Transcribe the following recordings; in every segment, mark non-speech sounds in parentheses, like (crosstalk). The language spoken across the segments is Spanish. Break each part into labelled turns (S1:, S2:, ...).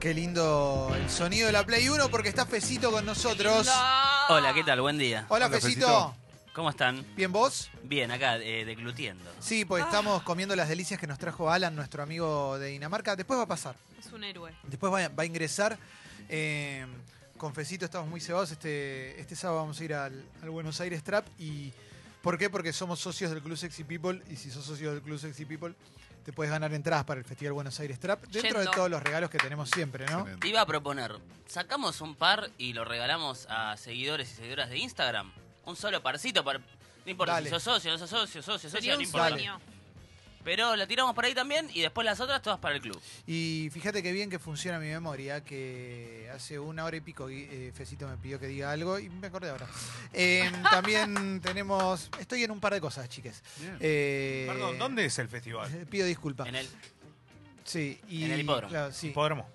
S1: Qué lindo el sonido de la Play 1 porque está Fecito con nosotros.
S2: Hola, ¿qué tal? Buen día.
S1: Hola,
S3: Hola,
S1: Fecito.
S3: Fecito.
S2: ¿Cómo están?
S1: ¿Bien vos?
S2: Bien, acá, eh, deglutiendo.
S1: Sí, pues estamos comiendo las delicias que nos trajo Alan, nuestro amigo de Dinamarca. Después va a pasar.
S4: Es un héroe.
S1: Después va, va a ingresar. Eh, con Fecito estamos muy cebados. Este, este sábado vamos a ir al, al Buenos Aires Trap. y ¿Por qué? Porque somos socios del Club Sexy People. Y si sos socio del Club Sexy People, te puedes ganar entradas para el Festival Buenos Aires Trap. Dentro de todos los regalos que tenemos siempre, ¿no?
S3: Excelente.
S2: Te iba a proponer, sacamos un par y lo regalamos a seguidores y seguidoras de Instagram. Un solo parcito para... No importa
S1: Dale.
S2: si sos socio, no sos socio, socio, socio,
S4: Sería
S2: no
S4: un
S2: importa.
S4: sueño.
S2: Pero la tiramos por ahí también y después las otras todas para el club.
S1: Y fíjate qué bien que funciona mi memoria, que hace una hora y pico eh, Fecito me pidió que diga algo y me acordé ahora. Eh, (laughs) también tenemos... Estoy en un par de cosas, chiques. Eh,
S3: Perdón, ¿dónde es el festival?
S1: eh, Pido disculpas.
S2: En el...
S1: Sí, y,
S2: en el hipódromo.
S1: claro, sí.
S3: Hipódromo.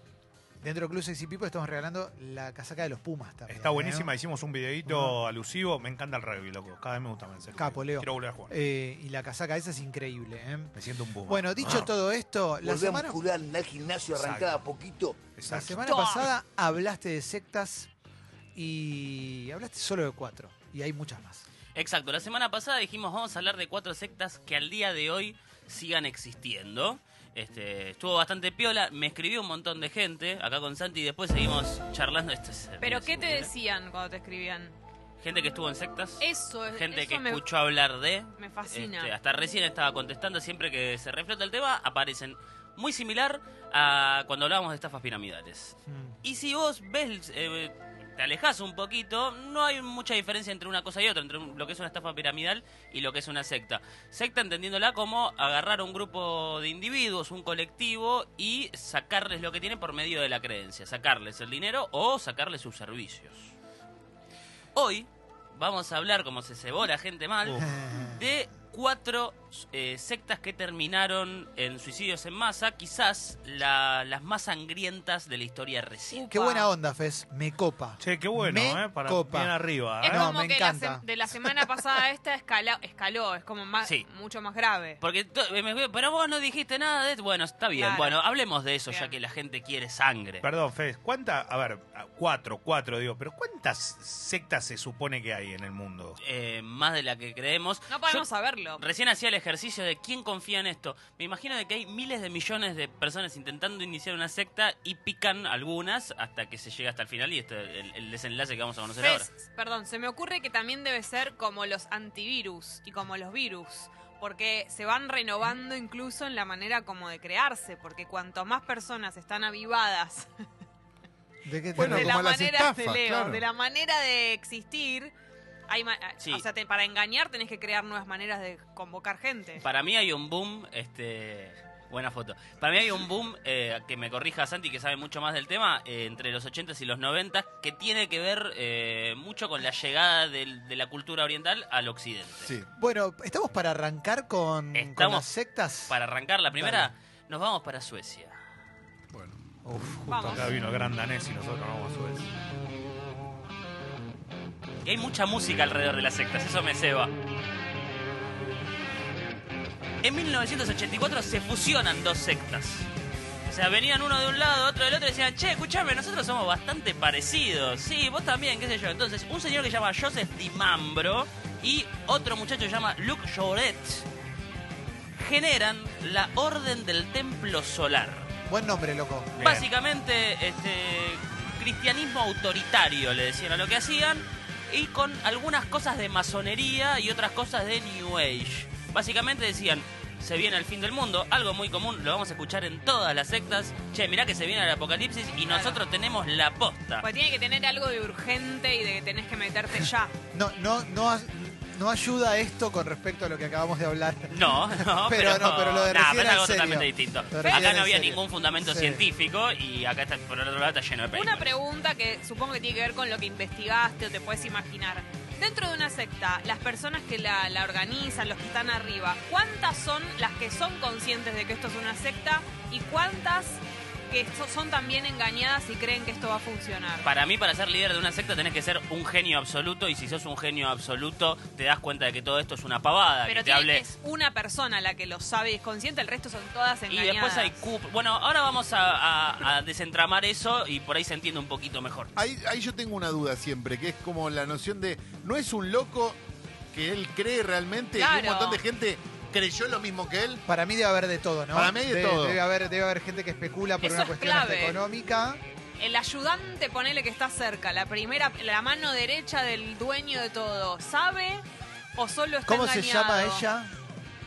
S1: Dentro del Club Sexy People estamos regalando la casaca de los Pumas también.
S3: Está
S1: ¿eh?
S3: buenísima, hicimos un videito alusivo. Me encanta el rugby, loco. Cada vez me gusta más. el
S1: Capo. Leo.
S3: Quiero volver a jugar.
S1: Eh, y la casaca esa es increíble. ¿eh?
S3: Me siento un puma.
S1: Bueno, dicho todo esto, la
S5: a
S1: semana,
S5: muscular, andar al gimnasio, arrancar a poquito.
S1: la
S3: Exacto.
S1: semana pasada hablaste de sectas y hablaste solo de cuatro. Y hay muchas más.
S2: Exacto, la semana pasada dijimos vamos a hablar de cuatro sectas que al día de hoy sigan existiendo. Este, estuvo bastante piola, me escribió un montón de gente acá con Santi y después seguimos charlando. Esto es
S4: ¿Pero qué te decían cuando te escribían?
S2: Gente que estuvo en sectas.
S4: Eso es.
S2: gente
S4: eso
S2: que
S4: me-
S2: escuchó hablar de.
S4: me fascina.
S2: Este, hasta recién estaba contestando, siempre que se reflota el tema, aparecen. Muy similar a cuando hablábamos de estafas piramidales.
S1: Mm.
S2: Y si vos ves, eh, te alejas un poquito, no hay mucha diferencia entre una cosa y otra, entre lo que es una estafa piramidal y lo que es una secta. Secta entendiéndola como agarrar a un grupo de individuos, un colectivo, y sacarles lo que tienen por medio de la creencia, sacarles el dinero o sacarles sus servicios. Hoy vamos a hablar, como se cebó la gente mal, de cuatro eh, sectas que terminaron en suicidios en masa, quizás la- las más sangrientas de la historia reciente.
S1: Qué buena onda, Fez. Me copa.
S3: Che, qué bueno,
S1: Me
S3: ¿eh? Para
S1: copa.
S3: bien arriba.
S4: Es
S3: ¿eh?
S1: No,
S4: como
S1: me
S4: que
S1: encanta.
S4: de la semana pasada esta escala, escaló, es como más,
S2: Sí.
S4: mucho más grave.
S2: Porque, to- me- pero vos no dijiste nada de esto. Bueno, está bien.
S4: Claro.
S2: Bueno, hablemos de eso, ya que la gente quiere sangre.
S3: Perdón, Fez, ¿cuántas? A ver, cuatro, cuatro, digo, pero ¿cuántas sectas se supone que hay en el mundo?
S2: Eh, más de la que creemos.
S4: No podemos
S2: Yo
S4: saberlo.
S2: Recién hacía el ejercicio de quién confía en esto. Me imagino de que hay miles de millones de personas intentando iniciar una secta y pican algunas hasta que se llega hasta el final y este es el, el desenlace que vamos a conocer ahora.
S4: Perdón, se me ocurre que también debe ser como los antivirus y como los virus. Porque se van renovando incluso en la manera como de crearse. Porque cuanto más personas están avivadas
S1: ¿De qué te (laughs)
S3: Bueno,
S4: de
S1: hablo?
S4: la
S3: como las
S4: manera
S3: estafas,
S4: de Leo,
S3: claro.
S4: de la manera de existir, hay ma-
S2: Sí.
S4: o sea, te- para engañar tenés que crear nuevas maneras de convocar gente.
S2: Para mí hay un boom, este, buena foto. Para mí hay un boom eh, que me corrija Santi que sabe mucho más del tema eh, entre los 80s y los 90 que tiene que ver eh, mucho con la llegada del- de la cultura oriental al occidente.
S3: Sí.
S1: Bueno, ¿estamos para arrancar con, con las sectas?
S2: Para arrancar la primera, nos vamos para Suecia.
S3: Bueno,
S1: Uf,
S4: Vamos.
S3: acá vino el gran danés y nosotros vamos a Suecia.
S2: Y hay mucha música alrededor de las sectas, eso me ceba. En 1984 se fusionan dos sectas. O sea, venían uno de un lado, otro del otro y decían, che, escuchame, nosotros somos bastante parecidos. Sí, vos también, qué sé yo. Entonces, un señor que se llama Joseph Di Mambro y otro muchacho que se llama Luc Jouret generan la Orden del Templo Solar.
S1: Buen nombre, loco.
S2: Básicamente, este cristianismo autoritario le decían a lo que hacían y con algunas cosas de masonería y otras cosas de New Age. Básicamente decían, se viene el fin del mundo, algo muy común, lo vamos a escuchar en todas las sectas. Che, mirá que se viene el apocalipsis y
S4: Claro.
S2: nosotros tenemos la posta.
S4: Pues tiene que tener algo de urgente y de que tenés que meterte ya.
S1: No, no, no, no ayuda esto con respecto a lo que acabamos de hablar. (laughs)
S2: No, no,
S1: Pero no, pero lo de
S2: nah, pero es algo
S1: serio.
S2: totalmente distinto. Acá no había
S1: serio.
S2: ningún fundamento
S1: Sí.
S2: científico y acá está, por el otro lado está lleno de películas.
S4: Una pregunta que supongo que tiene que ver con lo que investigaste o te puedes imaginar. Dentro de una secta, las personas que la, la organizan, los que están arriba, ¿cuántas son las que son conscientes de que esto es una secta y cuántas que so- son también engañadas y creen que esto va a funcionar.
S2: Para mí, para ser líder de una secta tenés que ser un genio absoluto y si sos un genio absoluto te das cuenta de que todo esto es una pavada.
S4: Pero
S2: que te hable...
S4: es una persona la que lo sabe y es consciente, el resto son todas
S2: Y
S4: engañadas.
S2: después hay Bueno, ahora vamos a, a- a desentramar eso y por ahí se entiende un poquito mejor.
S6: Ahí, ahí yo tengo una duda siempre, que es como la noción de, no es un loco que él cree realmente, y un
S4: Claro.
S6: montón de gente creyó lo mismo que él.
S1: Para mí debe haber de todo, ¿no?
S6: Para mí de
S1: debe,
S6: todo.
S1: Debe haber, debe haber gente que especula por
S4: Eso
S1: una
S4: es
S1: cuestión hasta
S4: clave.
S1: económica.
S4: El ayudante, ponele que está cerca, la primera, la mano derecha del dueño de todo, ¿sabe o solo está
S1: ¿Cómo se llama ella?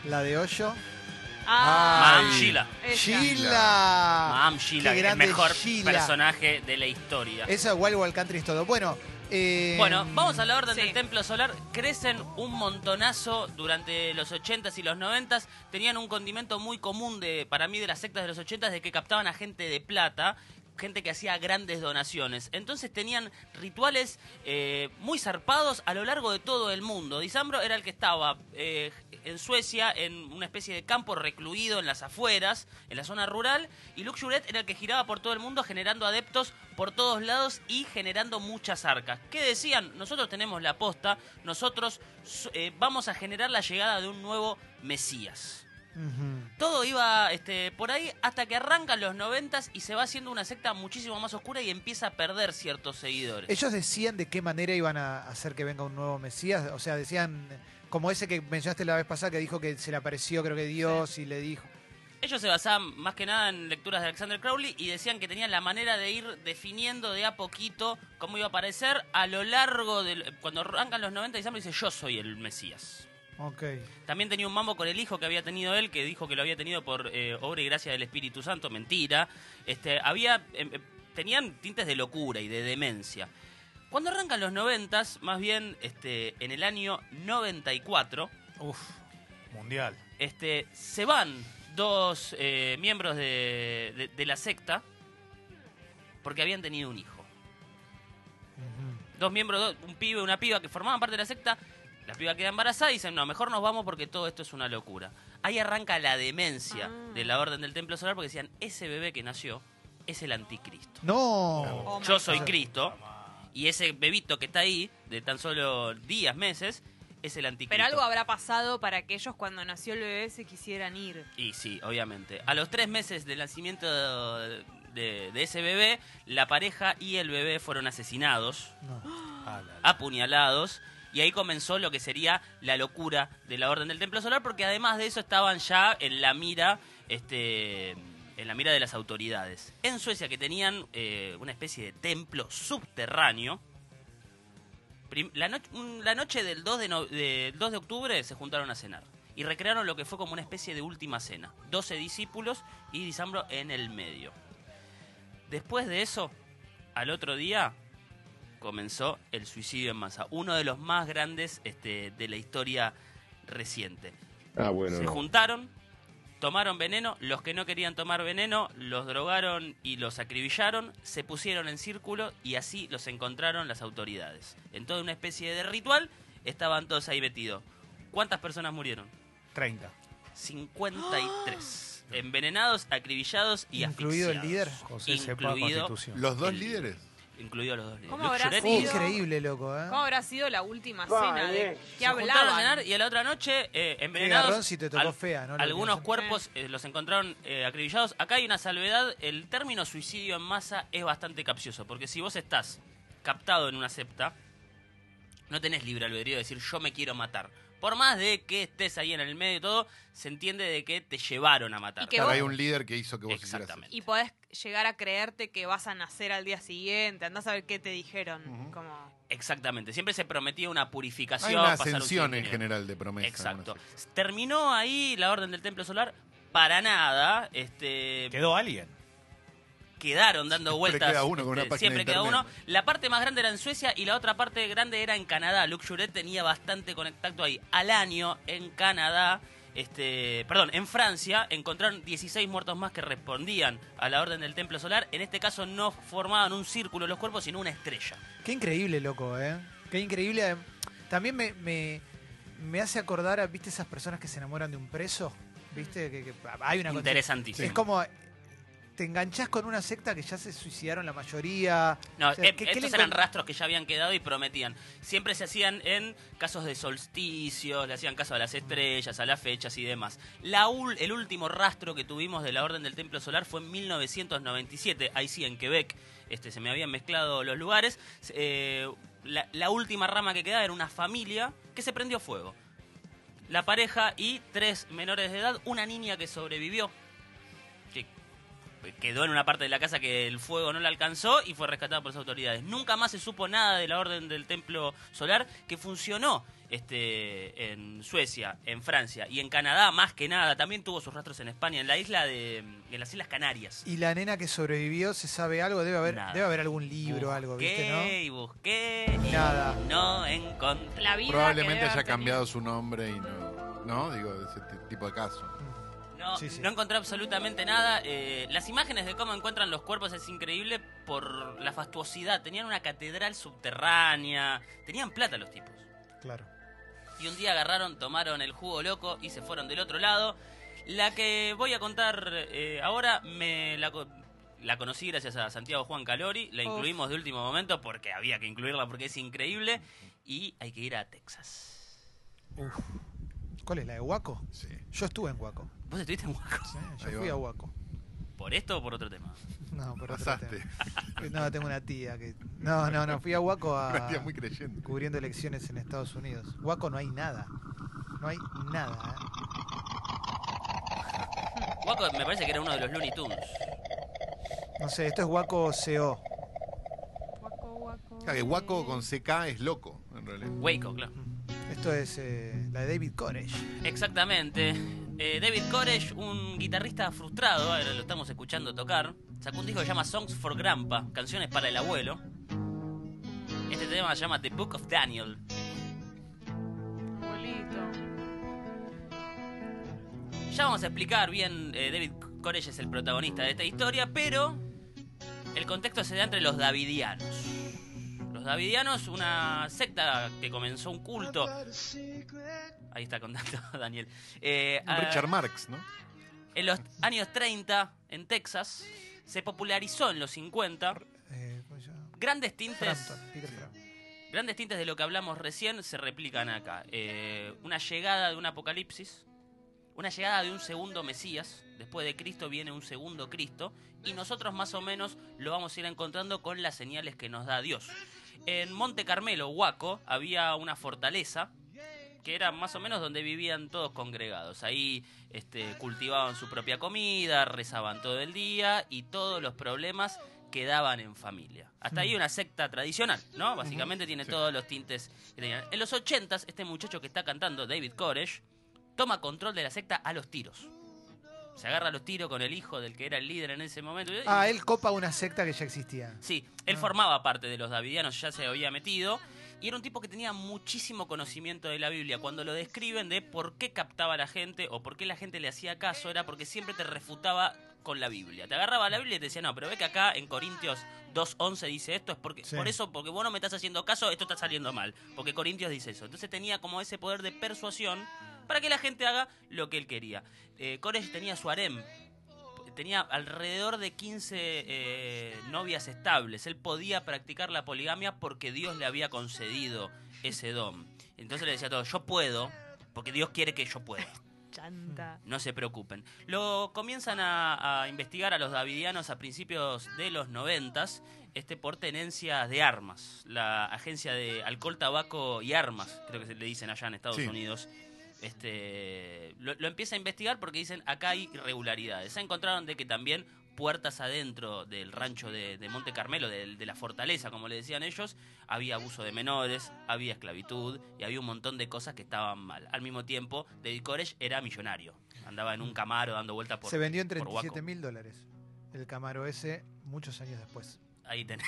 S1: La de Hoyo.
S4: Ah,
S2: Mam. Sheila.
S1: Sheila.
S2: Mam Sheila,
S1: Qué
S2: el
S1: grande
S2: mejor
S1: Sheila.
S2: personaje de la historia.
S1: Eso igual Wild Country es todo. Bueno, eh,
S2: Bueno, vamos a la orden
S4: Sí.
S2: del Templo Solar. Crecen un montonazo durante los 80s y los 90s. Tenían un condimento muy común de, para mí de las sectas de los 80s de que captaban a gente de plata, gente que hacía grandes donaciones. Entonces tenían rituales eh, muy zarpados a lo largo de todo el mundo. Disambro era el que estaba eh, en Suecia en una especie de campo recluido en las afueras, en la zona rural, y Luke Juret era el que giraba por todo el mundo generando adeptos por todos lados y generando muchas arcas. ¿Qué decían? Nosotros tenemos la posta, nosotros eh, vamos a generar la llegada de un nuevo Mesías. Todo iba este, por ahí hasta que arrancan los noventas y se va haciendo una secta muchísimo más oscura y empieza a perder ciertos seguidores.
S1: Ellos decían de qué manera iban a hacer que venga un nuevo Mesías. O sea, decían, como ese que mencionaste la vez pasada, que dijo que se le apareció, creo que Dios, y le dijo.
S2: Ellos se basaban más que nada en lecturas de Alexander Crowley y decían que tenían la manera de ir definiendo de a poquito cómo iba a aparecer a lo largo del... Cuando arrancan los 90 y dice yo soy el Mesías. También tenía un mambo con el hijo que había tenido él, que dijo que lo había tenido por eh, obra y gracia del Espíritu Santo. Mentira. Este, había, em, em, tenían tintes de locura y de demencia. Cuando arrancan los noventas, más bien este, en el año 94,
S3: Uf, mundial.
S2: este, se van dos eh, miembros de, de- de la secta porque habían tenido un hijo. Dos miembros, un pibe y una piba que formaban parte de la secta. La piba queda embarazada y dicen, no, mejor nos vamos porque todo esto es una locura. Ahí arranca la demencia
S4: Ah.
S2: de la Orden del Templo Solar porque decían, ese bebé que nació es el anticristo.
S1: No.
S4: Oh
S2: Yo soy. Cristo y ese bebito que está ahí, de tan solo días, meses, es el anticristo.
S4: Pero algo habrá pasado para que ellos cuando nació el bebé se quisieran ir.
S2: Y sí, obviamente. A los tres meses del nacimiento de, de ese bebé, la pareja y el bebé fueron asesinados,
S1: No.
S3: Ah, (gasps) la-
S2: apuñalados, y ahí comenzó lo que sería la locura de la Orden del Templo Solar, porque además de eso estaban ya en la mira, este, en la mira de las autoridades. En Suecia, que tenían eh, una especie de templo subterráneo, la, noche del 2 de, del 2 de octubre se juntaron a cenar. Y recrearon lo que fue como una especie de última cena. 12 discípulos y Disambro en el medio. Después de eso, al otro día, comenzó el suicidio en masa. Uno de los más grandes este, de la historia reciente.
S7: Ah, bueno.
S2: Se
S7: no.
S2: juntaron, tomaron veneno, los que no querían tomar veneno los drogaron y los acribillaron, se pusieron en círculo y así los encontraron las autoridades. En toda una especie de ritual estaban todos ahí metidos. ¿Cuántas personas murieron?
S3: 30.
S2: 53. (gasps) Envenenados, acribillados y
S1: Incluido el líder.
S3: José Sepa
S2: Incluido,
S3: Constitución.
S6: Los dos líderes.
S2: Incluido los dos líderes.
S4: ¿Cómo habrá sido?
S1: increíble, loco, ¿eh?
S4: ¿Cómo habrá sido la última cena? ¿De qué
S2: Se juntaron a cenar
S4: hablaban?
S2: y a la otra noche eh, envenenados.
S1: garrón si te tocó fea, ¿no? Lo que
S2: Algunos cuerpos eh, los encontraron eh, acribillados. Acá hay una salvedad. El término suicidio en masa es bastante capcioso. Porque si vos estás captado en una septa, no tenés libre albedrío de decir yo me quiero matar. Por más de que estés ahí en el medio y todo, se entiende de que te llevaron a matar.
S4: Y que
S6: Claro,
S4: vos-
S6: hay un líder que hizo que vos hicieras
S2: Exactamente.
S4: Y podés llegar a creerte que vas a nacer al día siguiente. Andás a ver qué te dijeron. Como...
S2: Exactamente. Siempre se prometía una purificación.
S6: Hay una
S2: pasar un
S6: ascensión en general de promesa.
S2: Exacto. Terminó ahí la orden del templo solar. Para nada. Este,
S3: ¿Quedó alguien?
S2: quedaron dando
S6: Siempre
S2: vueltas.
S6: queda uno con una
S2: este,
S6: página
S2: siempre queda uno. La parte más grande era en Suecia y la otra parte grande era en Canadá. Luke Juret tenía bastante contacto ahí. Al año, en Canadá, este, perdón, en Francia, encontraron 16 muertos más que respondían a la orden del templo solar. En este caso no formaban un círculo los cuerpos, sino una estrella.
S1: Qué increíble, loco, ¿eh? Qué increíble. También me, me, me hace acordar a, ¿viste esas personas que se enamoran de un preso? ¿Viste? Que, que hay una
S2: Interesantísimo.
S1: Es como te enganchás con una secta que ya se suicidaron la mayoría.
S2: No,
S1: O sea,
S2: eh,
S1: ¿qué- qué
S2: estos eran rastros que ya habían quedado y prometían. Siempre se hacían en casos de solsticios, le hacían caso a las estrellas, a las fechas y demás. La ul- el último rastro que tuvimos de la Orden del Templo Solar fue en 1997, ahí sí, en Quebec. Este, se me habían mezclado los lugares. Eh, la, la última rama que quedaba era una familia que se prendió fuego. La pareja y tres menores de edad, una niña que sobrevivió, quedó en una parte de la casa que el fuego no la alcanzó y fue rescatada por las autoridades. Nunca más se supo nada de la orden del templo solar que funcionó este en Suecia, en Francia y en Canadá más que nada. También tuvo sus rastros en España, en la isla de en las Islas Canarias.
S1: Y la nena que sobrevivió, ¿se sabe algo? Debe haber,
S2: Nada.
S1: debe haber algún libro, algo, ¿viste, no?
S2: Busqué y busqué y
S1: Nada.
S2: no encontré.
S4: La vida
S6: Probablemente haya cambiado su nombre y no. ¿No? Digo, de ese tipo de caso.
S2: No,
S1: Sí, sí.
S2: no encontré absolutamente nada. Eh, las imágenes de cómo encuentran los cuerpos es increíble por la fastuosidad. Tenían una catedral subterránea. Tenían plata los tipos.
S1: Claro.
S2: Y un día agarraron, tomaron el jugo loco y se fueron del otro lado. La que voy a contar eh, ahora me la, la conocí gracias a Santiago Juan Calori. La
S4: Uf.
S2: incluimos de último momento porque había que incluirla porque es increíble. Y hay que ir a Texas.
S1: Uf. ¿Cuál es la de Huaco?
S6: Sí.
S1: Yo estuve en Huaco.
S2: ¿Vos estuviste en Huaco?
S1: Sí, yo
S6: Ahí
S1: fui
S6: va.
S1: a Huaco.
S2: ¿Por esto o por otro tema?
S1: No, por otro
S6: Pasaste.
S1: tema. (laughs) No, tengo una tía que. No, no, no. Fui a Huaco a. (laughs)
S6: Una tía muy creyente.
S1: cubriendo elecciones en Estados Unidos. Huaco no hay nada. No hay nada. ¿eh? (laughs)
S2: Huaco me parece que era uno de los Looney Tunes.
S1: No sé, esto es Huaco CO.
S4: Guaco, guaco.
S6: Claro, que Guaco con CK es loco, en realidad.
S2: Waco, claro.
S1: Esto es eh, la de David Koresh.
S2: Exactamente. Eh, David Koresh, un guitarrista frustrado, ahora lo estamos escuchando tocar, sacó un disco que se llama Songs for Grandpa, canciones para el abuelo. Este tema se llama The Book of Daniel.
S4: Abuelito.
S2: Ya vamos a explicar bien, eh, David Koresh es el protagonista de esta historia, pero el contexto se da entre los davidianos. Los davidianos, una secta que comenzó un culto. Ahí está contando (laughs) Daniel. Eh, a-
S6: Richard Marx, ¿no?
S2: En los años 30, en Texas, se popularizó en los 50
S1: Eh,
S2: grandes tintes.
S1: Frampton.
S2: Grandes tintes de lo que hablamos recién se replican acá. Eh, una llegada de un apocalipsis, una llegada de un segundo Mesías, después de Cristo viene un segundo Cristo, y nosotros más o menos lo vamos a ir encontrando con las señales que nos da Dios. En Monte Carmelo, Huaco, había una fortaleza que era más o menos donde vivían todos congregados. Ahí este, cultivaban su propia comida, rezaban todo el día y todos los problemas quedaban en familia. Hasta ahí una secta tradicional, ¿no? Básicamente tiene todos los tintes que tenían. En los 80 este muchacho que está cantando, David Koresh, toma control de la secta a los tiros. Se agarra los tiros con el hijo del que era el líder en ese momento.
S1: Ah, él copa una secta que ya existía.
S2: Sí, él
S1: Ah.
S2: formaba parte de los davidianos, ya se había metido. Y era un tipo que tenía muchísimo conocimiento de la Biblia. Cuando lo describen de por qué captaba a la gente o por qué la gente le hacía caso, era porque siempre te refutaba con la Biblia. Te agarraba la Biblia y te decía, no, pero ve que acá en Corintios 2.11 dice esto, es porque
S1: Sí.
S2: por eso, porque vos no me estás haciendo caso, esto está saliendo mal. Porque Corintios dice eso. Entonces tenía como ese poder de persuasión para que la gente haga lo que él quería. Eh, Koresh tenía su harem, tenía alrededor de 15 eh, novias estables. Él podía practicar la poligamia porque Dios le había concedido ese don. Entonces le decía a todos, yo puedo, porque Dios quiere que yo pueda.
S4: Chanta.
S2: No se preocupen. Lo comienzan a, a investigar a los davidianos a principios de los noventas este, por tenencia de armas. La agencia de alcohol, tabaco y armas, creo que se le dicen allá en Estados
S6: Sí.
S2: Unidos. Este, lo, lo empieza a investigar porque dicen acá hay irregularidades. Se encontraron de que también puertas adentro del rancho de, de Monte Carmelo, de, de la fortaleza, como le decían ellos, había abuso de menores, había esclavitud y había un montón de cosas que estaban mal. Al mismo tiempo, David Koresh era millonario. Andaba en un camaro dando vueltas por
S1: Se vendió en
S2: por Huaco.
S1: 37 mil dólares. El Camaro ese, muchos años después.
S2: Ahí tenés.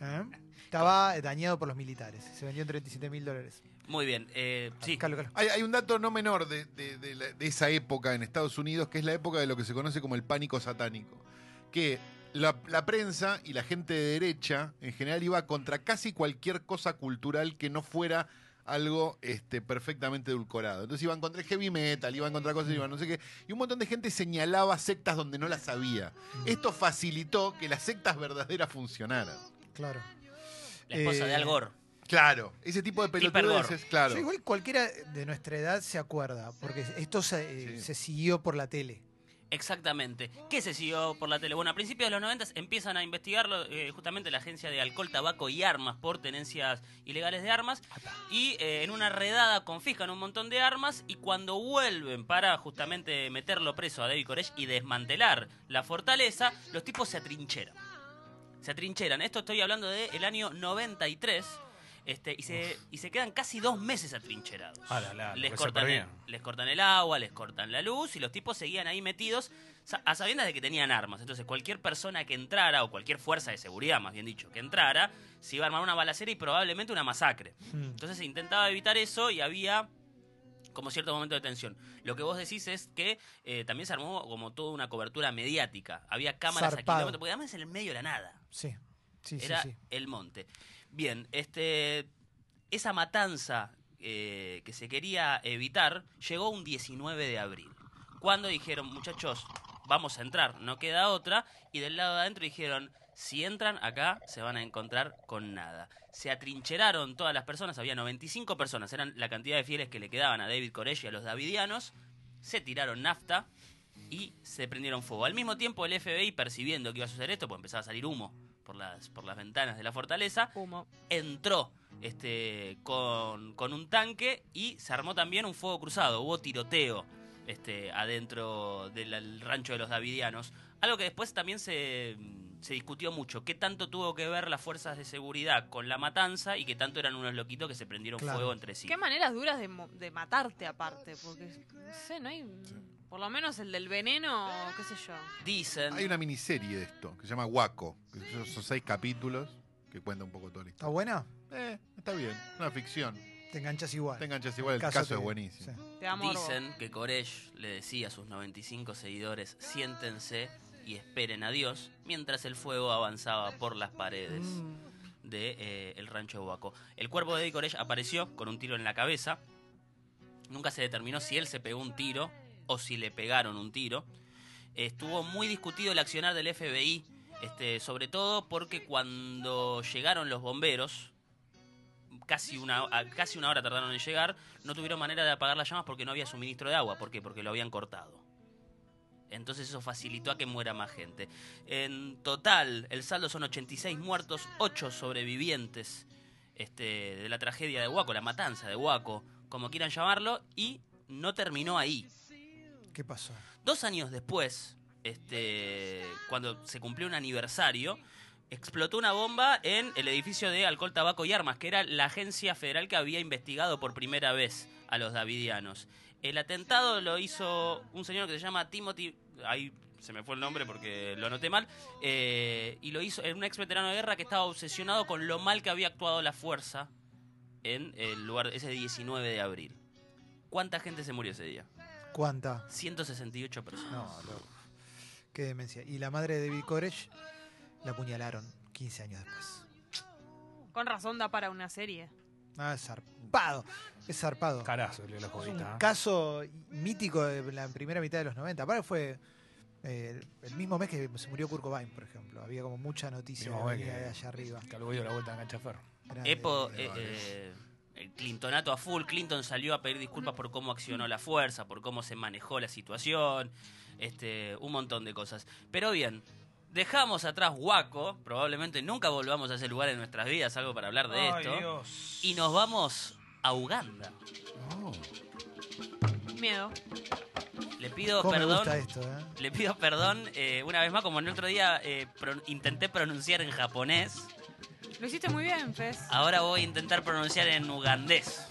S1: ¿Eh? Estaba dañado por los militares. Se vendió en 37 mil dólares.
S2: Muy bien. eh, sí,
S1: Calo, calo.
S6: Hay, hay un dato no menor de, de- de la- de esa época en Estados Unidos, que es la época de lo que se conoce como el pánico satánico. Que la, la prensa y la gente de derecha en general iba contra casi cualquier cosa cultural que no fuera algo este, perfectamente edulcorado. Entonces iban contra el heavy metal, iban contra cosas, iban no sé qué. Y un montón de gente señalaba sectas donde no las había. Esto facilitó que las sectas verdaderas funcionaran.
S1: Claro.
S2: La esposa
S1: Eh,
S2: de Al Gore.
S6: Claro, ese tipo de pelotudeces, claro.
S1: Yo igual cualquiera de nuestra edad se acuerda, porque esto se, eh,
S6: Sí.
S1: se siguió por la tele.
S2: Exactamente. ¿Qué se siguió por la tele? Bueno, a principios de los 90 empiezan a investigarlo eh, justamente la Agencia de Alcohol, Tabaco y Armas por tenencias ilegales de armas y eh, en una redada confiscan un montón de armas y cuando vuelven para justamente meterlo preso a David Koresh y desmantelar la fortaleza, los tipos se atrincheran. Se atrincheran. Esto estoy hablando del año 93. Este, y, se, y se quedan casi dos meses atrincherados
S3: Ah, la, la,
S2: les cortan, el, les cortan el agua, les cortan la luz y los tipos seguían ahí metidos a sabiendas de que tenían armas. Entonces cualquier persona que entrara, o cualquier fuerza de seguridad, más bien dicho, que entrara, se iba a armar una balacera y probablemente una masacre.
S1: Mm.
S2: Entonces se intentaba evitar eso y había como cierto momento de tensión. Lo que vos decís es que eh, también se armó como toda una cobertura mediática. Había cámaras a
S1: Zarpado.
S2: kilómetros, porque además es en el medio de la nada
S1: Sí, sí, sí,
S2: era
S1: sí.
S2: el monte. Bien, este, esa matanza eh, que se quería evitar llegó un 19 de abril. Cuando dijeron, muchachos, vamos a entrar, no queda otra. Y del lado de adentro dijeron, si entran acá, se van a encontrar con nada. Se atrincheraron todas las personas, había 95 personas, eran la cantidad de fieles que le quedaban a David Koresh y a los davidianos. Se tiraron nafta y se prendieron fuego. Al mismo tiempo, el FBI, percibiendo que iba a suceder esto, pues empezaba a salir humo por las, por las ventanas de la fortaleza,
S4: Humo.
S2: entró este, con, con un tanque y se armó también un fuego cruzado. Hubo tiroteo este, adentro del rancho de los Davidianos. Algo que después también se, se discutió mucho. ¿Qué tanto tuvo que ver las fuerzas de seguridad con la matanza y qué tanto eran unos loquitos que se prendieron
S1: Claro.
S2: fuego entre sí?
S4: Qué maneras duras de, mo- de matarte aparte, porque no sé, no hay... Por lo menos el del veneno, qué sé yo.
S2: Dicen...
S6: Hay una miniserie de esto que se llama Waco, que son- son seis capítulos que cuenta un poco toda la
S1: ¿Está
S6: historia.
S1: buena?
S6: Eh, está bien, una ficción.
S1: Te enganchas igual.
S6: Te enganchas igual, el
S1: Caso
S6: caso,
S1: te-
S6: es buenísimo.
S1: sí.
S4: Te morbo.
S2: Dicen que Koresh le decía a sus 95 seguidores, siéntense y esperen a Dios, mientras el fuego avanzaba por las paredes
S1: Mm.
S2: de eh, el rancho de Huaco. El cuerpo de Eddie Koresh apareció con un tiro en la cabeza. Nunca se determinó si él se pegó un tiro o si le pegaron un tiro. Estuvo muy discutido el accionar del FBI, este, sobre todo porque cuando llegaron los bomberos, casi una, casi una hora tardaron en llegar, no tuvieron manera de apagar las llamas porque no había suministro de agua. ¿Por qué? Porque lo habían cortado. Entonces eso facilitó a que muera más gente. En total, el saldo son 86 muertos, 8 sobrevivientes este, de la tragedia de Huaco, la matanza de Huaco, como quieran llamarlo, y no terminó ahí.
S1: ¿Qué pasó?
S2: Dos años después, este, cuando se cumplió un aniversario, explotó una bomba en el edificio de Alcohol, Tabaco y Armas, que era la agencia federal que había investigado por primera vez a los davidianos. El atentado lo hizo un señor que se llama Timothy, ahí se me fue el nombre porque lo anoté mal, eh, y lo hizo en un ex veterano de guerra que estaba obsesionado con lo mal que había actuado la fuerza en el lugar ese 19 de abril. ¿Cuánta gente se murió ese día?
S1: ¿Cuánta?
S2: 168 personas.
S1: No, loco. Qué demencia. Y la madre de David Koresh la apuñalaron 15 años después.
S4: Con razón da para una serie.
S1: Ah, es zarpado. Es zarpado.
S3: Carazo, le la
S1: Es un.
S3: ¿eh?
S1: caso mítico de la primera mitad de los 90. Aparte fue eh, el mismo mes que se murió Kurt Cobain, por ejemplo. Había como mucha noticia que de allá arriba.
S3: Que luego dio la vuelta Ganchaferro.
S1: Grande.
S2: Epo, eh, eh, el Clintonato a full. Clinton salió a pedir disculpas por cómo accionó la fuerza, por cómo se manejó la situación, este, un montón de cosas. Pero bien, dejamos atrás Waco, probablemente nunca volvamos a ese lugar en nuestras vidas, algo para hablar de
S3: Ay,
S2: esto.
S3: Dios.
S2: Y nos vamos a Uganda.
S6: Oh,
S4: Miedo.
S2: Le pido
S1: ¿Cómo me
S2: perdón.
S1: gusta esto, eh?
S2: Le pido perdón eh, una vez más, como el otro día eh, pro- intenté pronunciar en japonés.
S4: Lo hiciste muy bien, Fez.
S2: Ahora voy a intentar pronunciar en ugandés.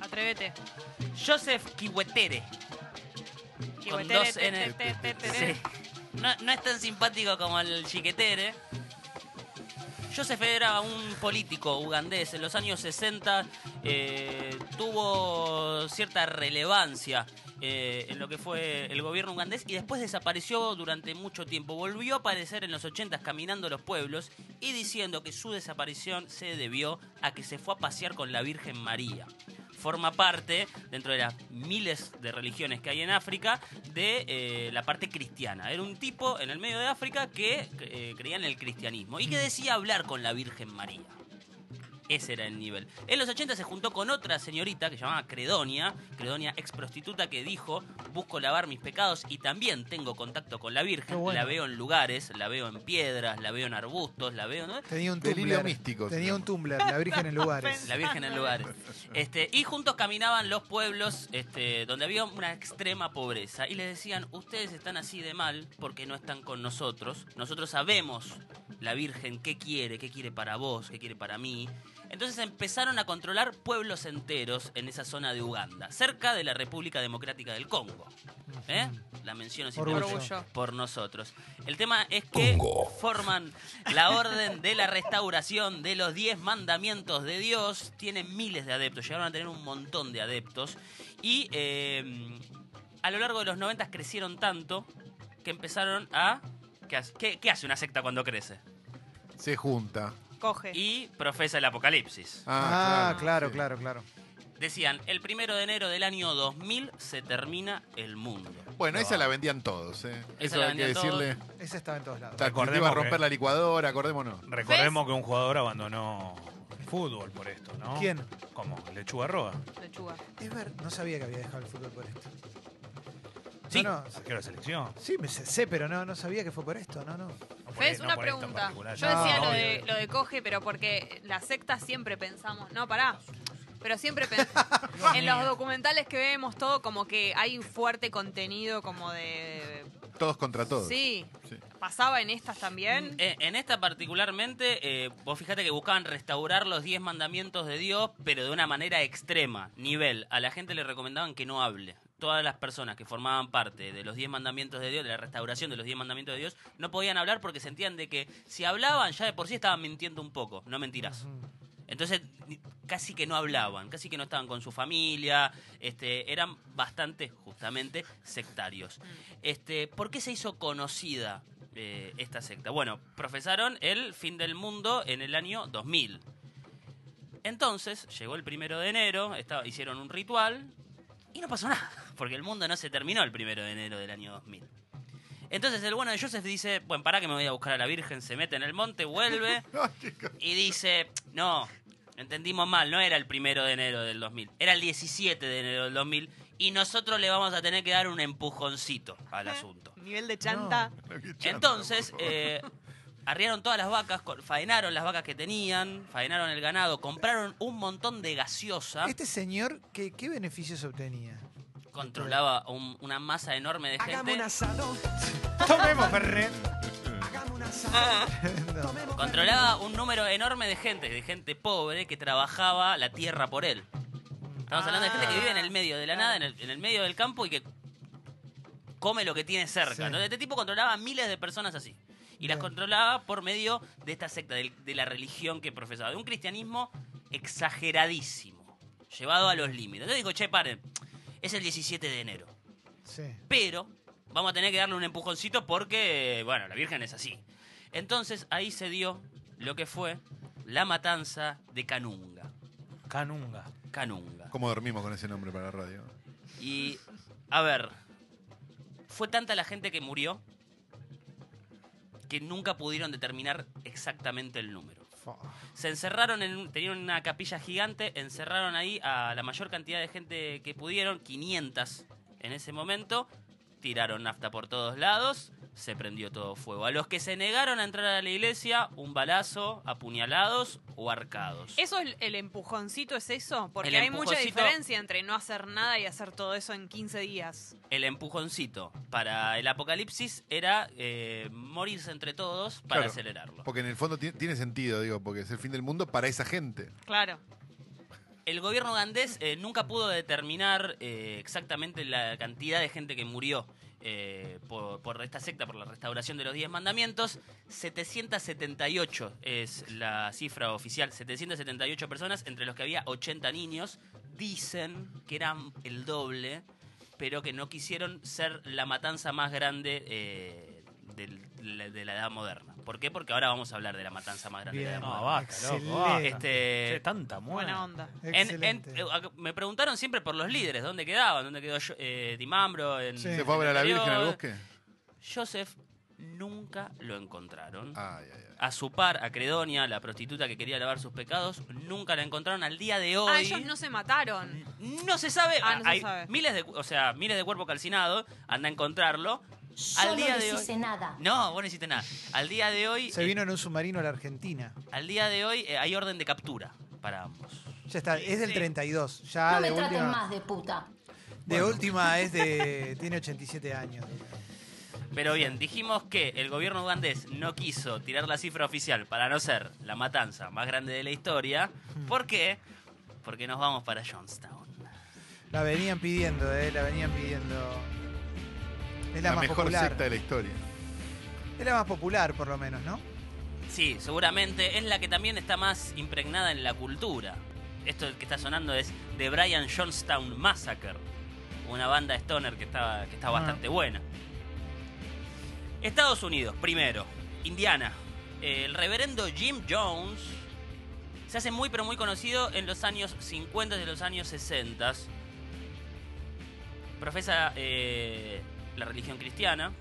S4: Atrévete.
S2: Joseph Kiwetere. Con dos N. Sí. No es tan simpático como el chiquetere. Joseph era un político ugandés. En los años 60 eh, tuvo cierta relevancia eh, en lo que fue el gobierno ugandés y después desapareció durante mucho tiempo. Volvió a aparecer en los 80 caminando los pueblos y diciendo que su desaparición se debió a que se fue a pasear con la Virgen María. Forma parte, dentro de las miles de religiones que hay en África, de eh, la parte cristiana. Era un tipo en el medio de África que eh, creía en el cristianismo y que decía hablar con la Virgen María. Ese era el nivel. En los 80 se juntó con otra señorita que se llamaba Credonia, Credonia ex prostituta, que dijo, busco lavar mis pecados y también tengo contacto con la Virgen.
S1: bueno.
S2: La veo en lugares, la veo en piedras, la veo en arbustos, la veo... ¿no?
S1: Tenía un
S6: Delirio
S1: Tumblr.
S6: místico,
S1: Tenía un Tumblr, la Virgen en lugares. (laughs)
S2: La Virgen en lugares. Este, y juntos caminaban los pueblos este, donde había una extrema pobreza. Y les decían, ustedes están así de mal porque no están con nosotros. Nosotros sabemos la Virgen qué quiere, qué quiere para vos, qué quiere para mí. Entonces empezaron a controlar pueblos enteros en esa zona de Uganda, cerca de la República Democrática del Congo. ¿Eh? La menciono
S4: Orgullo.
S2: por nosotros. El tema es que forman la orden de la restauración de los diez mandamientos de Dios. Tienen miles de adeptos, llegaron a tener un montón de adeptos. Y eh, a lo largo de los 90 crecieron tanto que empezaron a... ¿Qué hace, qué- qué hace una secta cuando crece?
S6: Se junta.
S4: Coge.
S2: Y profesa el apocalipsis.
S1: Ah, claro,
S6: sí.
S1: claro, claro.
S2: Decían, el primero de enero del año 2000 se termina el mundo.
S6: Bueno, esa la vendían todos, ¿eh?
S2: Esa
S6: Eso
S2: la
S6: hay que
S2: vendían
S6: decirle.
S1: Ese estaba en todos lados.
S6: Tal,
S3: Recordemos
S6: iba a
S3: que-
S6: romper la licuadora, acordémonos.
S3: Recordemos que un jugador abandonó el fútbol por esto, ¿no?
S1: ¿Quién?
S3: ¿Cómo? ¿Lechuga Roa?
S4: Lechuga.
S1: Es ver, no sabía que había dejado el fútbol por esto.
S2: Sí.
S1: No, no,
S3: Arquero de selección.
S1: sí, me sé, sé, pero no, no sabía que fue por esto, no, no.
S3: No
S4: una pregunta. Yo
S3: No,
S4: decía lo, de, lo de coge, pero porque la secta siempre pensamos. No, pará. Pero siempre pen- (laughs) en los documentales que vemos todo como que hay un fuerte contenido como de
S6: Todos contra todos.
S4: sí.
S6: Sí.
S4: Pasaba en estas también.
S2: Eh, en esta particularmente, eh, vos fíjate que buscaban restaurar los 10 mandamientos de Dios, pero de una manera extrema, nivel. A la gente le recomendaban que no hable. Todas las personas que formaban parte de los 10 mandamientos de Dios, de la restauración de los 10 mandamientos de Dios, no podían hablar porque sentían de que si hablaban ya de por sí estaban mintiendo un poco, no mentirás. Entonces casi que no hablaban, casi que no estaban con su familia, este, eran bastante justamente sectarios. Este, ¿Por qué se hizo conocida eh, esta secta? Bueno, profesaron el fin del mundo en el año 2000. Entonces, llegó el primero de enero, estaba- hicieron un ritual y no pasó nada, (laughs) porque el mundo no se terminó el primero de enero del año 2000. Entonces el bueno de Joseph dice, bueno, para que me voy a buscar a la Virgen, se mete en el monte, vuelve (laughs) y dice, no, entendimos mal, no era el primero de enero del 2000, era el 17 de enero del 2000 y nosotros le vamos a tener que dar un empujoncito al asunto.
S4: Nivel de chanta.
S2: Entonces, eh, arriaron todas las vacas, faenaron las vacas que tenían, faenaron el ganado, compraron un montón de gaseosa,
S1: Este señor, ¿qué, qué beneficios obtenía?
S2: controlaba un- una masa enorme de gente, (laughs)
S3: Tomemos, Ferret.
S1: No.
S2: controlaba un número enorme de gente, de gente pobre que trabajaba la tierra por él. Estamos hablando de gente que vive en el medio de la nada, en el, en el medio del campo y que come lo que tiene cerca.
S1: Sí.
S2: ¿no? Este tipo controlaba a miles de personas así. Y las controlaba por medio de esta secta, de, la religión que profesaba. De un cristianismo exageradísimo, llevado a los límites. Entonces dijo, che, paren, es el 17 de enero.
S1: Sí.
S2: Pero vamos a tener que darle un empujoncito porque, bueno, la Virgen es así. Entonces ahí se dio lo que fue la matanza de Canunga.
S3: Canunga.
S2: Canunga.
S6: ¿Cómo dormimos con ese nombre para la radio?
S2: Y, a ver, fue tanta la gente que murió que nunca pudieron determinar exactamente el número. Se encerraron en, un- tenían una capilla gigante, encerraron ahí a la mayor cantidad de gente que pudieron, 500 en ese momento, tiraron nafta por todos lados, se prendió todo fuego. A los que se negaron a entrar a la iglesia, un balazo, apuñalados o arcados.
S4: ¿Eso es el empujoncito es eso? Porque
S2: El
S4: hay mucha diferencia entre no hacer nada y hacer todo eso en 15 días.
S2: El empujoncito para el apocalipsis era eh, morirse entre todos para
S6: Claro,
S2: acelerarlo.
S6: Porque en el fondo ti- tiene sentido, digo, porque es el fin del mundo para esa gente.
S4: Claro.
S2: El gobierno ugandés eh, nunca pudo determinar eh, exactamente la cantidad de gente que murió eh, por, esta secta, por la restauración de los 10 mandamientos. 778 es la cifra oficial, 778 personas, entre los que había 80 niños. Dicen que eran el doble. pero que no quisieron ser la matanza más grande eh, de, la, de la edad moderna. ¿Por qué? Porque ahora vamos a hablar de la matanza más grande de la edad
S3: No,
S2: moderna.
S3: loco, basta.
S2: Este-
S3: Che, tanta muerte.
S4: Buena onda.
S2: En- en-
S1: Excelente.
S2: eh, me preguntaron siempre por los líderes, ¿dónde quedaban? ¿Dónde quedó yo- eh, Dimambro? En,
S1: Sí.
S6: ¿Se fue a ver a la
S2: en el
S6: Virgen al bosque?
S2: Joseph nunca lo encontraron.
S6: Ay, ay, ay.
S2: A su par, a Credonia, la prostituta que quería lavar sus pecados, nunca la encontraron al día de hoy.
S4: Ah, ellos no se mataron.
S2: No se sabe.
S4: Ah, no se
S2: Hay
S4: sabe.
S2: miles de, o sea, miles de cuerpos calcinados. Anda a encontrarlo.
S7: Yo
S2: Al día
S7: no
S2: de hoy-
S7: nada.
S2: No, vos no hiciste nada. Al día de hoy,
S1: Se
S2: eh,
S1: vino en un submarino a la Argentina.
S2: al día de hoy eh, hay orden de captura para ambos.
S1: Ya está, es del
S2: Sí.
S1: 32. Ya
S7: No
S1: de
S7: me traten
S1: última.
S7: más de puta.
S1: De última es de. tiene 87 años.
S2: Pero bien, dijimos que el gobierno ugandés no quiso tirar la cifra oficial para no ser la matanza más grande de la historia. ¿Por qué? Porque nos vamos para Johnstown.
S1: La venían pidiendo, eh, la venían pidiendo. Es la,
S6: La
S1: más
S6: mejor
S1: popular.
S6: secta de la historia.
S1: Es la más popular, por lo menos, ¿no?
S2: Sí, seguramente es la que también está más impregnada en la cultura. Esto que está sonando es The Brian Johnstown Massacre, una banda stoner que está, que está
S1: Ah.
S2: bastante buena. Estados Unidos, primero. Indiana. El reverendo Jim Jones se hace muy pero muy conocido en los años 50 y los años 60. Profesa eh, la religión cristiana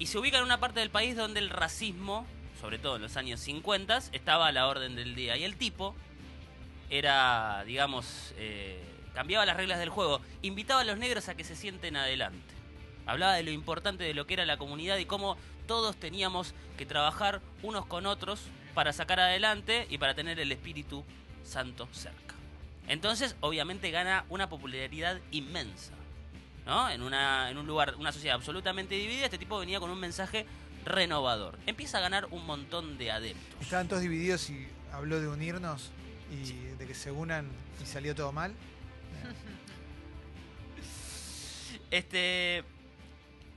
S2: y se ubica en una parte del país donde el racismo, sobre todo en los años 50, estaba a la orden del día. Y el tipo era, digamos, eh, cambiaba las reglas del juego, invitaba a los negros a que se sienten adelante. Hablaba de lo importante de lo que era la comunidad y cómo todos teníamos que trabajar unos con otros para sacar adelante y para tener el Espíritu Santo cerca. Entonces, obviamente gana una popularidad inmensa. ¿No? En, una, en un lugar, una sociedad absolutamente dividida, este tipo venía con un mensaje renovador. Empieza a ganar un montón de adeptos.
S1: Estaban todos divididos y habló de unirnos y de que se unan y salió todo mal. (laughs)
S2: Este.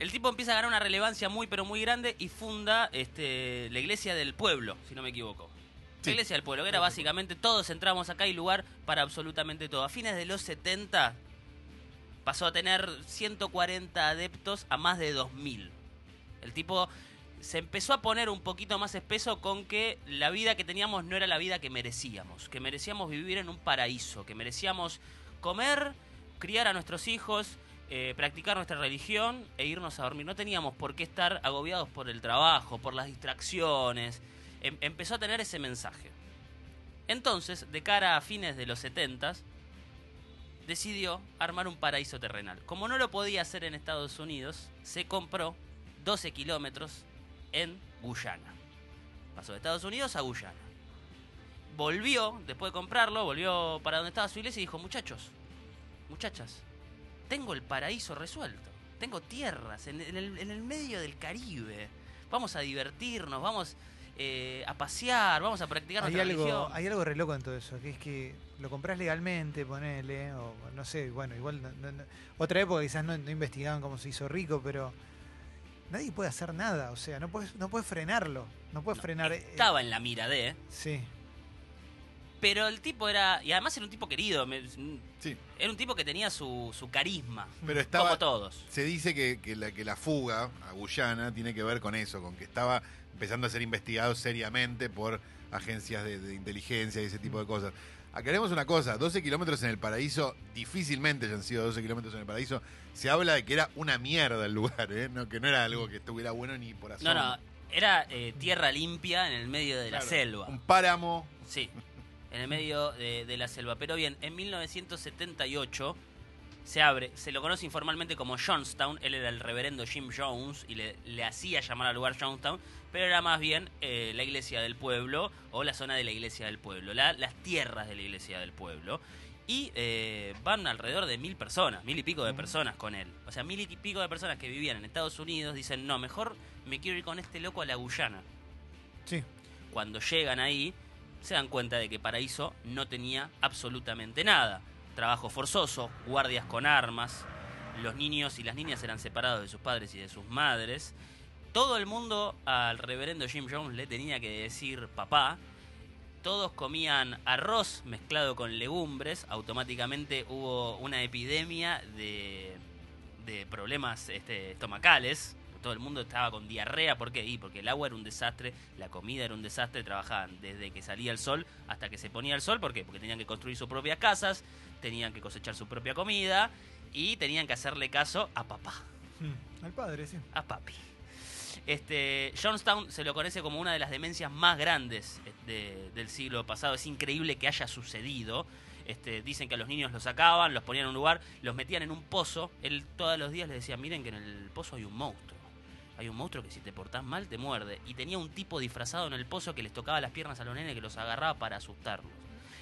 S2: El tipo empieza a ganar una relevancia muy pero muy grande y funda este, la iglesia del pueblo, si no me equivoco.
S6: Sí.
S2: La iglesia del pueblo, que era básicamente todos entramos acá y lugar para absolutamente todo. A fines de los 70 pasó a tener 140 adeptos a más de 2000. El tipo se empezó a poner un poquito más espeso con que la vida que teníamos no era la vida que merecíamos, que merecíamos vivir en un paraíso, que merecíamos comer, criar a nuestros hijos, eh, practicar nuestra religión e irnos a dormir. No teníamos por qué estar agobiados por el trabajo, por las distracciones. Em- empezó a tener ese mensaje. Entonces, de cara a fines de los 70 decidió armar un paraíso terrenal. Como no lo podía hacer en Estados Unidos, se compró 12 kilómetros en Guyana. Pasó de Estados Unidos a Guyana. Volvió, después de comprarlo, volvió para donde estaba su iglesia y dijo, muchachos, muchachas, tengo el paraíso resuelto. Tengo tierras en, el, en el medio del Caribe. Vamos a divertirnos, vamos eh, a pasear, vamos a practicar
S1: Hay
S2: nuestra
S1: algo,
S2: religión.
S1: hay algo re loco en todo eso, que es que lo compras legalmente, ponele, o no sé, bueno, igual, no- no- otra época quizás no, no investigaban cómo se hizo rico, pero nadie puede hacer nada, o sea, no puedes, no puedes frenarlo, no puedes frenar. eh,
S2: Estaba en la mira de, ¿eh?
S1: sí,
S2: Pero el tipo era. Y además era un tipo querido. me-
S6: Sí.
S2: Era un tipo que tenía su, su carisma.
S6: Pero estaba,
S2: Como todos.
S6: Se dice que, que la, que la fuga a Guyana tiene que ver con eso, con que estaba empezando a ser investigado seriamente por agencias de, de inteligencia y ese tipo de cosas. Aclaremos una cosa, 12 kilómetros en el paraíso, difícilmente hayan sido 12 kilómetros en el paraíso. Se habla de que era una mierda el lugar, ¿eh? no, que no era algo que estuviera bueno ni por
S2: No,
S6: asomo.
S2: no. Era eh, tierra limpia en el medio de la selva.
S6: Un páramo.
S2: Sí. En el medio de, de la selva. Pero bien, en 1978 se abre, se lo conoce informalmente como Johnstown. Él era el reverendo Jim Jones y le, le hacía llamar al lugar Johnstown. Pero era más bien eh, la iglesia del pueblo o la zona de la iglesia del pueblo. la- las tierras de la iglesia del pueblo. Y eh, van alrededor de mil personas, mil y pico de personas con él. O sea, mil y pico de personas que vivían en Estados Unidos dicen, no, mejor me quiero ir con este loco a la Guyana.
S1: sí.
S2: Cuando llegan ahí, se dan cuenta de que Paraíso no tenía absolutamente nada. Trabajo forzoso, guardias con armas, los niños y las niñas eran separados de sus padres y de sus madres. Todo el mundo al reverendo Jim Jones le tenía que decir papá. todos comían arroz mezclado con legumbres, automáticamente hubo una epidemia de, de problemas este, estomacales. Todo el mundo estaba con diarrea, ¿por qué? Y porque el agua era un desastre, la comida era un desastre, trabajaban desde que salía el sol hasta que se ponía el sol, ¿por qué? Porque tenían que construir sus propias casas, tenían que cosechar su propia comida y tenían que hacerle caso a papá
S1: Mm, Al padre, sí.
S2: a papi. Este, Johnstown se lo conoce como una de las demencias más grandes de- del siglo pasado. Es increíble que haya sucedido. Este, dicen que a los niños los sacaban, los ponían en un lugar, los metían en un pozo. Él todos los días les decía, miren que en el pozo hay un monstruo. Hay un monstruo que si te portás mal te muerde. Y tenía un tipo disfrazado en el pozo que les tocaba las piernas a los nenes que los agarraba para asustarlos.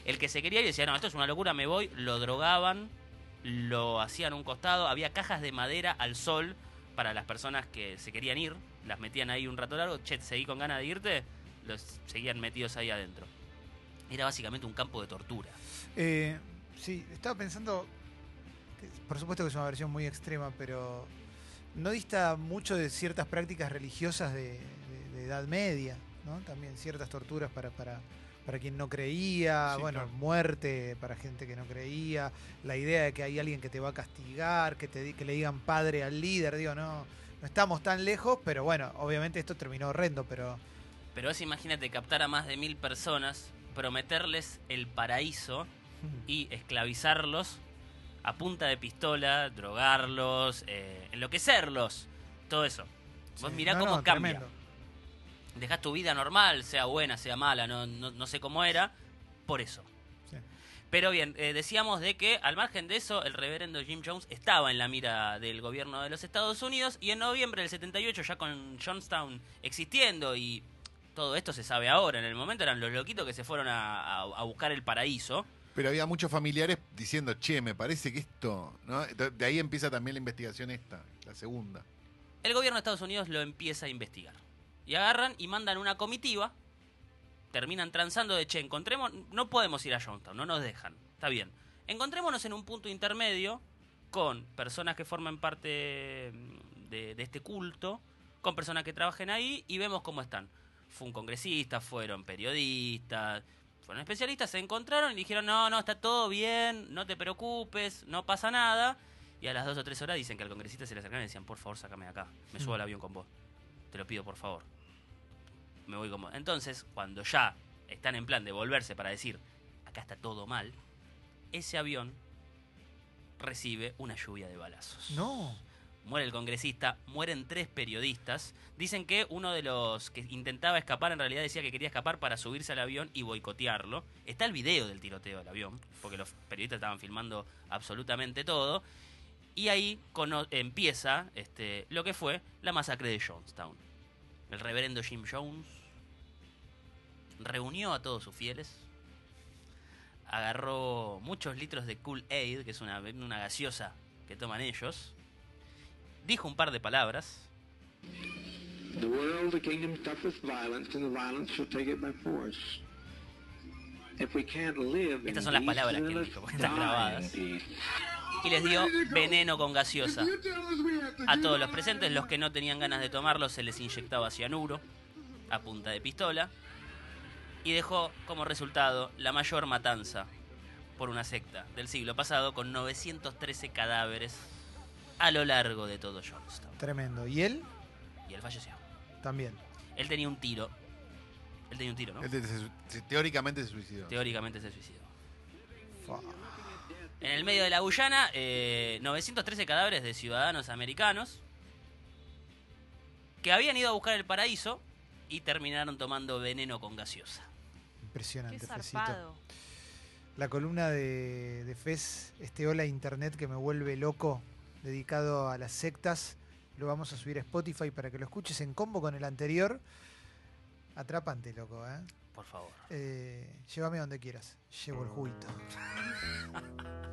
S2: El que se quería ir decía, no, esto es una locura, me voy. Lo drogaban, lo hacían a un costado. Había cajas de madera al sol para las personas que se querían ir. Las metían ahí un rato largo. Che, seguí con ganas de irte. Los seguían metidos ahí adentro. Era básicamente un campo de tortura.
S1: Eh, sí, estaba pensando, por supuesto que es una versión muy extrema, pero no dista mucho de ciertas prácticas religiosas de, de- de Edad Media, ¿no? También ciertas torturas para, para, para quien no creía,
S3: Sí,
S1: bueno,
S3: claro.
S1: muerte para gente que no creía, la idea de que hay alguien que te va a castigar, que, te, di- que le digan padre al líder, digo, no, no estamos tan lejos, pero bueno, obviamente esto terminó horrendo, pero...
S2: Pero es imagínate captar a más de mil personas, prometerles el paraíso (laughs) y esclavizarlos a punta de pistola, drogarlos, eh, enloquecerlos, todo eso. Vos
S1: Sí,
S2: mirá
S1: no,
S2: cómo
S1: no,
S2: cambia.
S1: tremendo.
S2: Dejás tu vida normal, sea buena, sea mala, no, no, no sé cómo era, por eso.
S1: Sí.
S2: Pero bien, eh, decíamos de que al margen de eso, el reverendo Jim Jones estaba en la mira del gobierno de los Estados Unidos y en noviembre del 78, ya con Johnstown existiendo y todo esto se sabe ahora, en el momento eran los loquitos que se fueron a, a- a buscar el paraíso.
S6: Pero había muchos familiares diciendo, che, me parece que esto. ¿no? De ahí empieza también la investigación esta, la segunda.
S2: El gobierno de Estados Unidos lo empieza a investigar. Y agarran y mandan una comitiva. Terminan transando de, che, encontremos... No podemos ir a Johnstown, no nos dejan. Está bien. Encontrémonos en un punto intermedio con personas que formen parte de este culto, con personas que trabajen ahí y vemos cómo están. Fue un congresista, fueron periodistas, fueron especialistas, se encontraron y dijeron, no, no, está todo bien, no te preocupes, no pasa nada. Y a las dos o tres horas dicen que al congresista se le acercaron y decían, por favor, sácame de acá, me subo al avión con vos. Te lo pido, por favor. Me voy con vos. Entonces, cuando ya están en plan de volverse para decir, acá está todo mal, ese avión recibe una lluvia de balazos.
S1: No.
S2: Muere el congresista, mueren tres periodistas. Dicen que uno de los que intentaba escapar en realidad decía que quería escapar para subirse al avión y boicotearlo. Está el video del tiroteo del avión, porque los periodistas estaban filmando absolutamente todo. Y ahí empieza este, lo que fue la masacre de Jonestown. El reverendo Jim Jones reunió a todos sus fieles, agarró muchos litros de Cool Aid, que es una, una gaseosa que toman ellos, dijo un par de palabras,
S7: The world, the kingdom violence, and the violence shall take it by force. If we can't live in
S2: Estas son las palabras que él dijo, porque están grabadas. y les dio veneno con gaseosa. A todos los presentes, los que no tenían ganas de tomarlo, se les inyectaba cianuro a punta de pistola y dejó como resultado la mayor matanza por una secta del siglo pasado con 913 cadáveres a lo largo de todo Johnstown.
S1: Tremendo. ¿Y él?
S2: Y él falleció.
S1: También.
S2: Él tenía un tiro. Él tenía un tiro, ¿no?
S6: Él te- se- se- teóricamente se suicidó.
S2: Teóricamente se suicidó.
S1: Fa.
S2: En el medio de la Guyana, eh, 913 cadáveres de ciudadanos americanos que habían ido a buscar el paraíso y terminaron tomando veneno con gaseosa.
S1: Impresionante, Fecito.
S4: zarpado.
S1: La columna de, de Fez, este Hola Internet que me vuelve loco, dedicado a las sectas. Lo vamos a subir a Spotify para que lo escuches en combo con el anterior. Atrápante, loco, ¿eh?
S2: Por favor.
S1: Eh, llévame donde quieras. Llevo el juguito. (laughs)